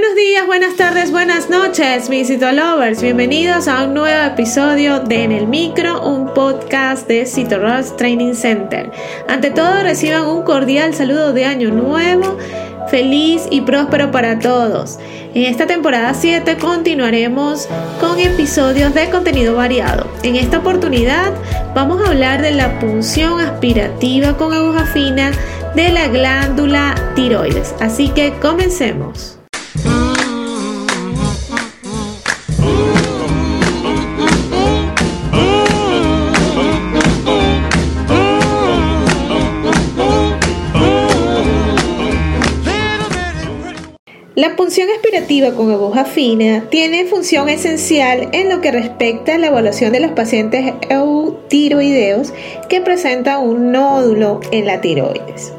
Buenos días, buenas tardes, buenas noches, mis lovers. Bienvenidos a un nuevo episodio de En el Micro, un podcast de Citorus Training Center. Ante todo, reciban un cordial saludo de Año Nuevo, feliz y próspero para todos. En esta temporada 7 continuaremos con episodios de contenido variado. En esta oportunidad vamos a hablar de la punción aspirativa con aguja fina de la glándula tiroides. Así que comencemos. Con aguja fina tiene función esencial en lo que respecta a la evaluación de los pacientes eutiroideos que presentan un nódulo en la tiroides.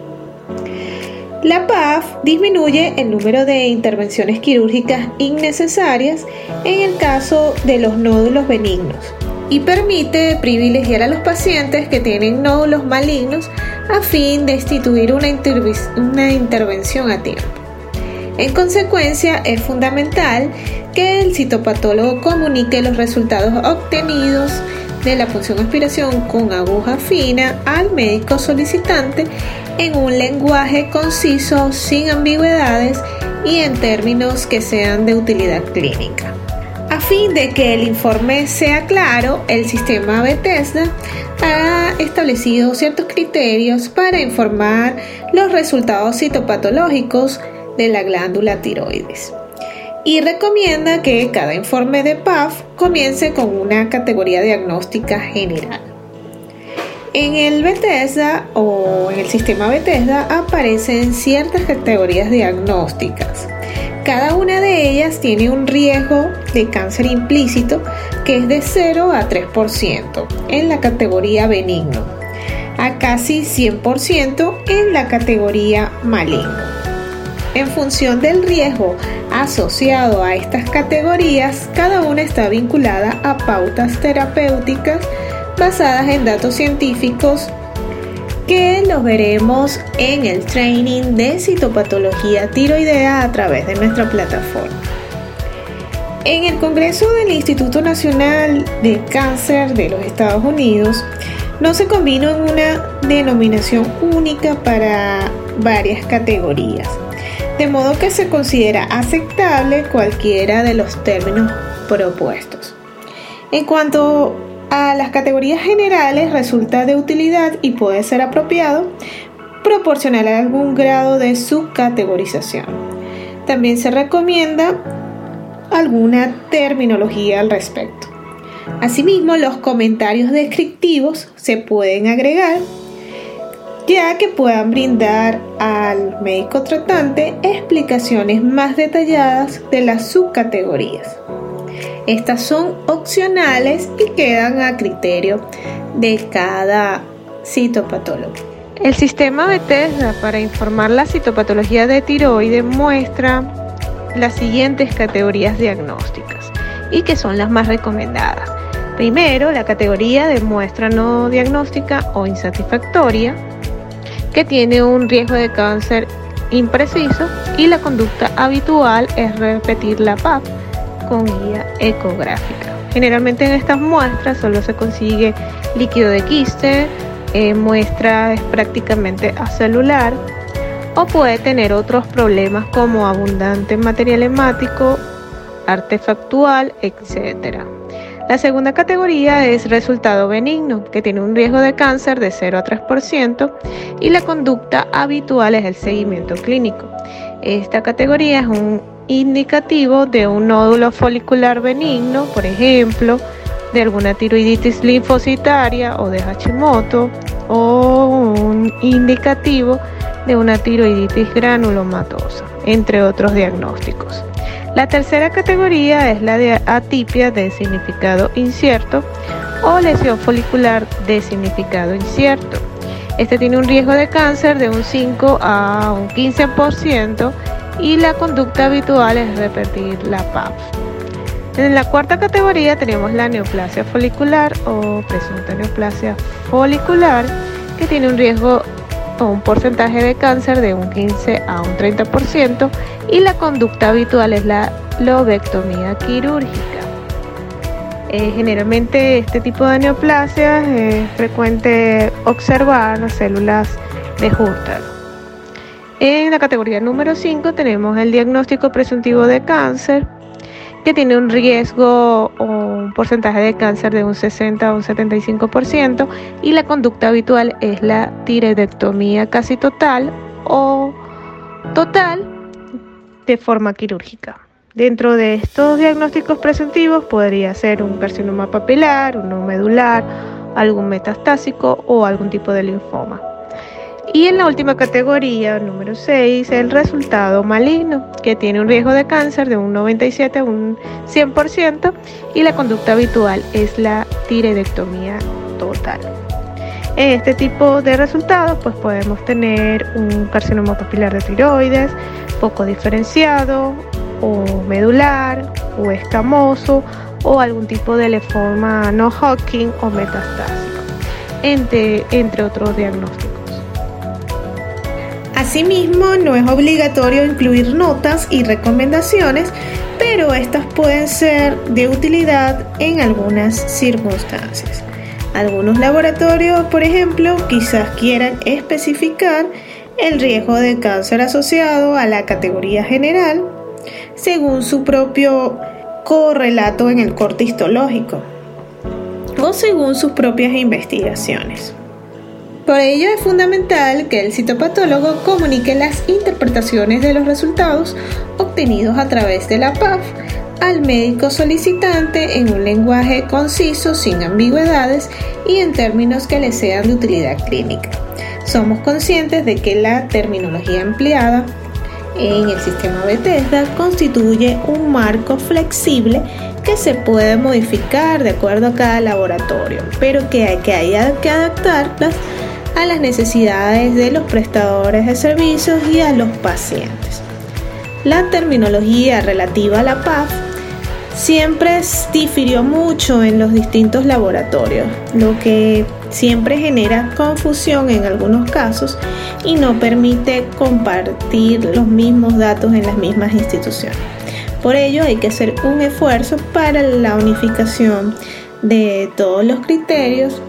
La PAF disminuye el número de intervenciones quirúrgicas innecesarias en el caso de los nódulos benignos y permite privilegiar a los pacientes que tienen nódulos malignos a fin de instituir una, una intervención a tiempo. En consecuencia, es fundamental que el citopatólogo comunique los resultados obtenidos de la función aspiración con aguja fina al médico solicitante en un lenguaje conciso, sin ambigüedades y en términos que sean de utilidad clínica. A fin de que el informe sea claro, el sistema Bethesda ha establecido ciertos criterios para informar los resultados citopatológicos de la glándula tiroides. Y recomienda que cada informe de PAF comience con una categoría diagnóstica general. En el Bethesda o en el sistema Bethesda aparecen ciertas categorías diagnósticas. Cada una de ellas tiene un riesgo de cáncer implícito que es de 0 a 3% en la categoría benigno, a casi 100% en la categoría maligno. En función del riesgo asociado a estas categorías, cada una está vinculada a pautas terapéuticas basadas en datos científicos que los veremos en el training de citopatología tiroidea a través de nuestra plataforma. En el Congreso del Instituto Nacional de Cáncer de los Estados Unidos, no se combinó en una denominación única para varias categorías de modo que se considera aceptable cualquiera de los términos propuestos. En cuanto a las categorías generales, resulta de utilidad y puede ser apropiado proporcionar algún grado de subcategorización. También se recomienda alguna terminología al respecto. Asimismo, los comentarios descriptivos se pueden agregar ya que puedan brindar al médico tratante explicaciones más detalladas de las subcategorías. Estas son opcionales y quedan a criterio de cada citopatólogo. El sistema Bethesda para informar la citopatología de tiroides muestra las siguientes categorías diagnósticas y que son las más recomendadas. Primero, la categoría de muestra no diagnóstica o insatisfactoria que tiene un riesgo de cáncer impreciso y la conducta habitual es repetir la PAP con guía ecográfica. Generalmente en estas muestras solo se consigue líquido de quiste, eh, muestra es prácticamente acelular o puede tener otros problemas como abundante material hemático, artefactual, etc. La segunda categoría es resultado benigno, que tiene un riesgo de cáncer de 0 a 3% y la conducta habitual es el seguimiento clínico. Esta categoría es un indicativo de un nódulo folicular benigno, por ejemplo, de alguna tiroiditis linfocitaria o de Hashimoto, o un indicativo de una tiroiditis granulomatosa, entre otros diagnósticos. La tercera categoría es la de atipia de significado incierto o lesión folicular de significado incierto. Este tiene un riesgo de cáncer de un 5 a un 15% y la conducta habitual es repetir la PAP. En la cuarta categoría tenemos la neoplasia folicular o presunta neoplasia folicular que tiene un riesgo un porcentaje de cáncer de un 15 a un 30% y la conducta habitual es la lobectomía quirúrgica. Eh, generalmente este tipo de neoplasias es frecuente observar las células de Husserl. En la categoría número 5 tenemos el diagnóstico presuntivo de cáncer, que tiene un riesgo o un porcentaje de cáncer de un 60 a un 75% y la conducta habitual es la tiroidectomía casi total o total de forma quirúrgica. Dentro de estos diagnósticos presuntivos podría ser un carcinoma papilar, uno medular, algún metastásico o algún tipo de linfoma. Y en la última categoría, número 6, el resultado maligno, que tiene un riesgo de cáncer de un 97 a un 100% y la conducta habitual es la tiroidectomía total. En este tipo de resultados, pues podemos tener un carcinoma papilar de tiroides poco diferenciado, o medular, o escamoso, o algún tipo de linfoma no Hodgkin o metastásico, entre, entre otros diagnósticos. Asimismo, no es obligatorio incluir notas y recomendaciones, pero estas pueden ser de utilidad en algunas circunstancias. Algunos laboratorios, por ejemplo, quizás quieran especificar el riesgo de cáncer asociado a la categoría general según su propio correlato en el corte histológico o según sus propias investigaciones. Por ello es fundamental que el citopatólogo comunique las interpretaciones de los resultados obtenidos a través de la PAF al médico solicitante en un lenguaje conciso, sin ambigüedades y en términos que le sean de utilidad clínica. Somos conscientes de que la terminología empleada en el sistema Bethesda constituye un marco flexible que se puede modificar de acuerdo a cada laboratorio, pero que hay que, adaptarlas a las necesidades de los prestadores de servicios y a los pacientes. La terminología relativa a la PAF siempre difirió mucho en los distintos laboratorios, lo que siempre genera confusión en algunos casos y no permite compartir los mismos datos en las mismas instituciones. Por ello hay que hacer un esfuerzo para la unificación de todos los criterios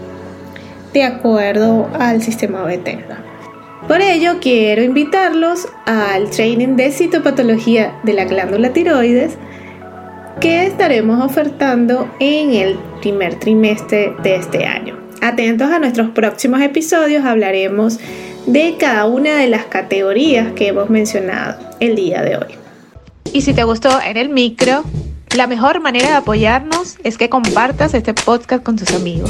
de acuerdo al sistema Bethesda. Por ello, quiero invitarlos al training de citopatología de la glándula tiroides que estaremos ofertando en el primer trimestre de este año. Atentos a nuestros próximos episodios, hablaremos de cada una de las categorías que hemos mencionado el día de hoy. Y si te gustó en el micro, la mejor manera de apoyarnos es que compartas este podcast con tus amigos.